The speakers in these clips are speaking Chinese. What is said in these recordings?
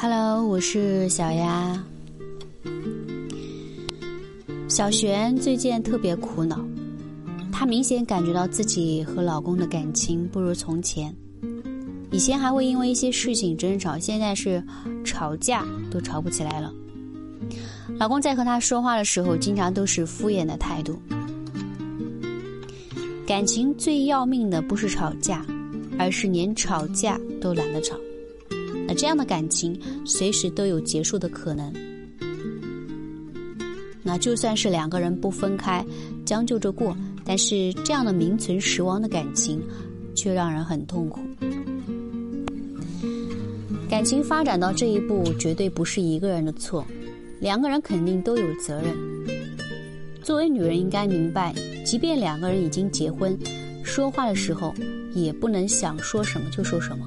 Hello，我是小丫。小璇最近特别苦恼，她明显感觉到自己和老公的感情不如从前。以前还会因为一些事情争吵，现在是吵架都吵不起来了。老公在和她说话的时候，经常都是敷衍的态度。感情最要命的不是吵架，而是连吵架都懒得吵。那这样的感情随时都有结束的可能。那就算是两个人不分开，将就着过，但是这样的名存实亡的感情，却让人很痛苦。感情发展到这一步，绝对不是一个人的错，两个人肯定都有责任。作为女人，应该明白，即便两个人已经结婚，说话的时候也不能想说什么就说什么。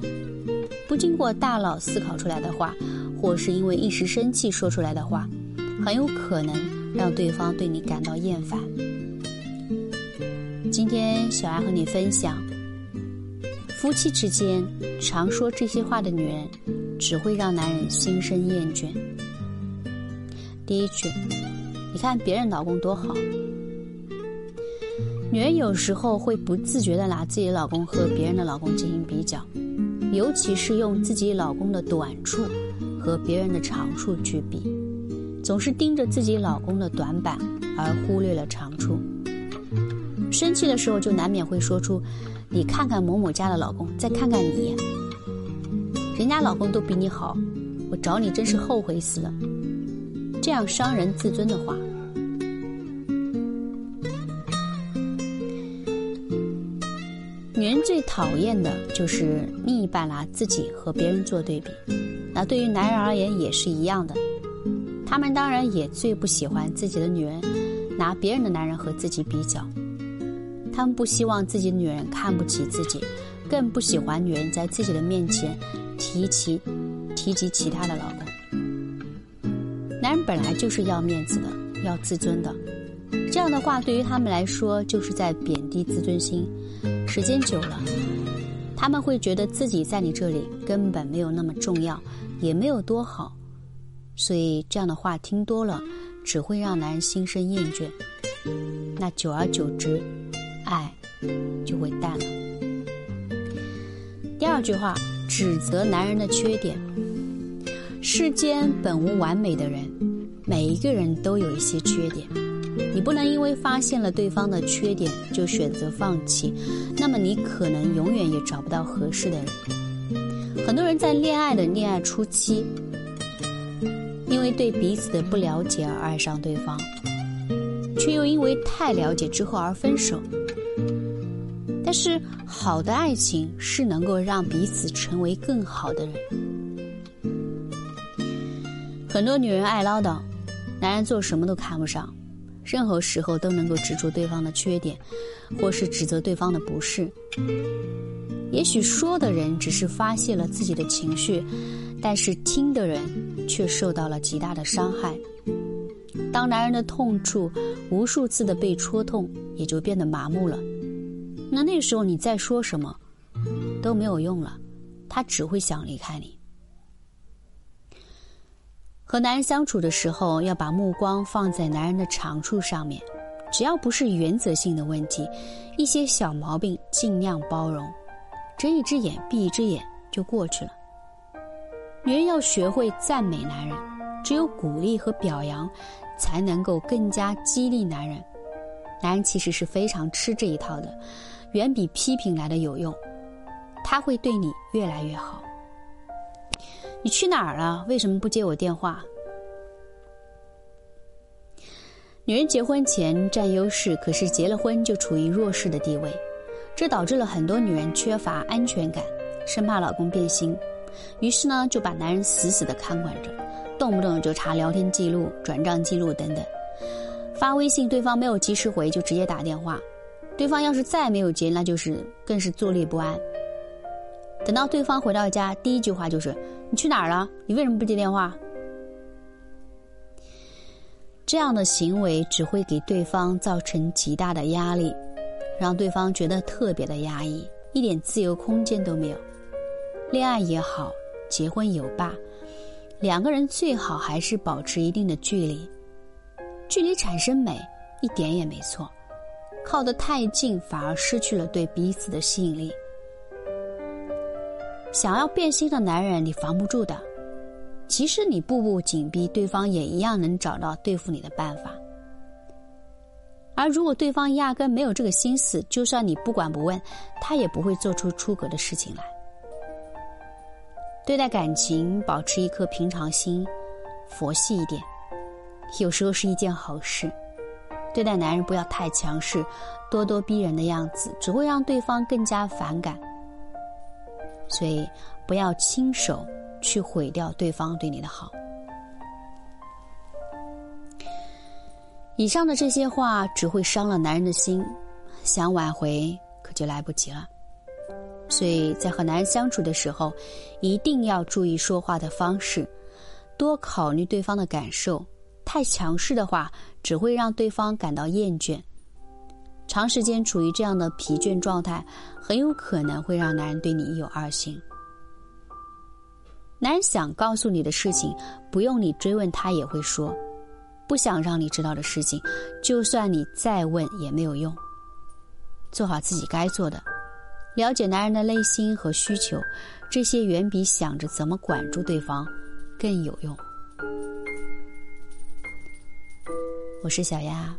不经过大脑思考出来的话，或是因为一时生气说出来的话，很有可能让对方对你感到厌烦。今天小爱和你分享，夫妻之间常说这些话的女人，只会让男人心生厌倦。第一句，你看别人老公多好。女人有时候会不自觉地拿自己的老公和别人的老公进行比较。尤其是用自己老公的短处和别人的长处去比，总是盯着自己老公的短板，而忽略了长处。生气的时候就难免会说出：“你看看某某家的老公，再看看你，人家老公都比你好，我找你真是后悔死了。”这样伤人自尊的话。女人最讨厌的就是另一半拿自己和别人做对比，那对于男人而言也是一样的。他们当然也最不喜欢自己的女人拿别人的男人和自己比较，他们不希望自己女人看不起自己，更不喜欢女人在自己的面前提起提及其他的老公。男人本来就是要面子的，要自尊的。这样的话，对于他们来说，就是在贬低自尊心。时间久了，他们会觉得自己在你这里根本没有那么重要，也没有多好。所以，这样的话听多了，只会让男人心生厌倦。那久而久之，爱就会淡了。第二句话，指责男人的缺点。世间本无完美的人，每一个人都有一些缺点。你不能因为发现了对方的缺点就选择放弃，那么你可能永远也找不到合适的人。很多人在恋爱的恋爱初期，因为对彼此的不了解而爱上对方，却又因为太了解之后而分手。但是好的爱情是能够让彼此成为更好的人。很多女人爱唠叨，男人做什么都看不上。任何时候都能够指出对方的缺点，或是指责对方的不是。也许说的人只是发泄了自己的情绪，但是听的人却受到了极大的伤害。当男人的痛处无数次的被戳痛，也就变得麻木了。那那时候你再说什么都没有用了，他只会想离开你。和男人相处的时候，要把目光放在男人的长处上面，只要不是原则性的问题，一些小毛病尽量包容，睁一只眼闭一只眼就过去了。女人要学会赞美男人，只有鼓励和表扬，才能够更加激励男人。男人其实是非常吃这一套的，远比批评来的有用，他会对你越来越好。你去哪儿了？为什么不接我电话？女人结婚前占优势，可是结了婚就处于弱势的地位，这导致了很多女人缺乏安全感，生怕老公变心，于是呢就把男人死死的看管着，动不动就查聊天记录、转账记录等等，发微信对方没有及时回就直接打电话，对方要是再没有接，那就是更是坐立不安。等到对方回到家，第一句话就是：“你去哪儿了？你为什么不接电话？”这样的行为只会给对方造成极大的压力，让对方觉得特别的压抑，一点自由空间都没有。恋爱也好，结婚有罢，两个人最好还是保持一定的距离。距离产生美，一点也没错。靠得太近，反而失去了对彼此的吸引力。想要变心的男人，你防不住的。即使你步步紧逼，对方也一样能找到对付你的办法。而如果对方压根没有这个心思，就算你不管不问，他也不会做出出格的事情来。对待感情，保持一颗平常心，佛系一点，有时候是一件好事。对待男人不要太强势、咄咄逼人的样子，只会让对方更加反感。所以，不要亲手去毁掉对方对你的好。以上的这些话只会伤了男人的心，想挽回可就来不及了。所以在和男人相处的时候，一定要注意说话的方式，多考虑对方的感受。太强势的话，只会让对方感到厌倦。长时间处于这样的疲倦状态，很有可能会让男人对你一有二心。男人想告诉你的事情，不用你追问，他也会说；不想让你知道的事情，就算你再问也没有用。做好自己该做的，了解男人的内心和需求，这些远比想着怎么管住对方更有用。我是小丫。